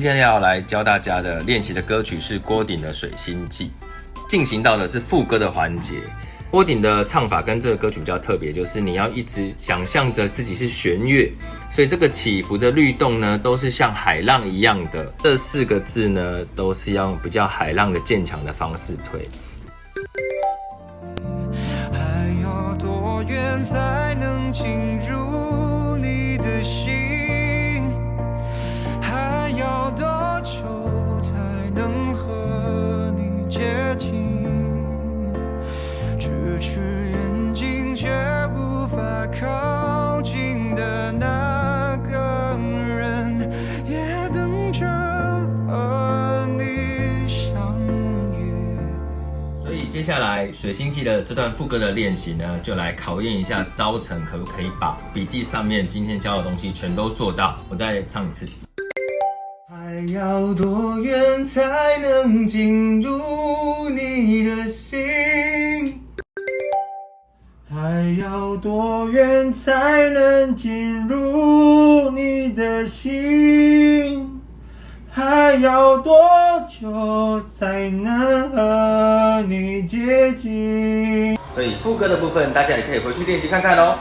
今天要来教大家的练习的歌曲是郭顶的《水星记》，进行到的是副歌的环节。郭顶的唱法跟这个歌曲比较特别，就是你要一直想象着自己是弦乐，所以这个起伏的律动呢，都是像海浪一样的。这四个字呢，都是要用比较海浪的渐强的方式推。还要多远才能接近，咫尺远近却无法？靠近的那个人，也等着和你相遇。所以接下来《水星记》的这段副歌的练习呢，就来考验一下招成可不可以把笔记上面今天教的东西全都做到。我再唱一次。还要多远才能进入你的心？还要多远才能进入你的心？还要多久才能和你接近？所以副歌的部分，大家也可以回去练习看看喽。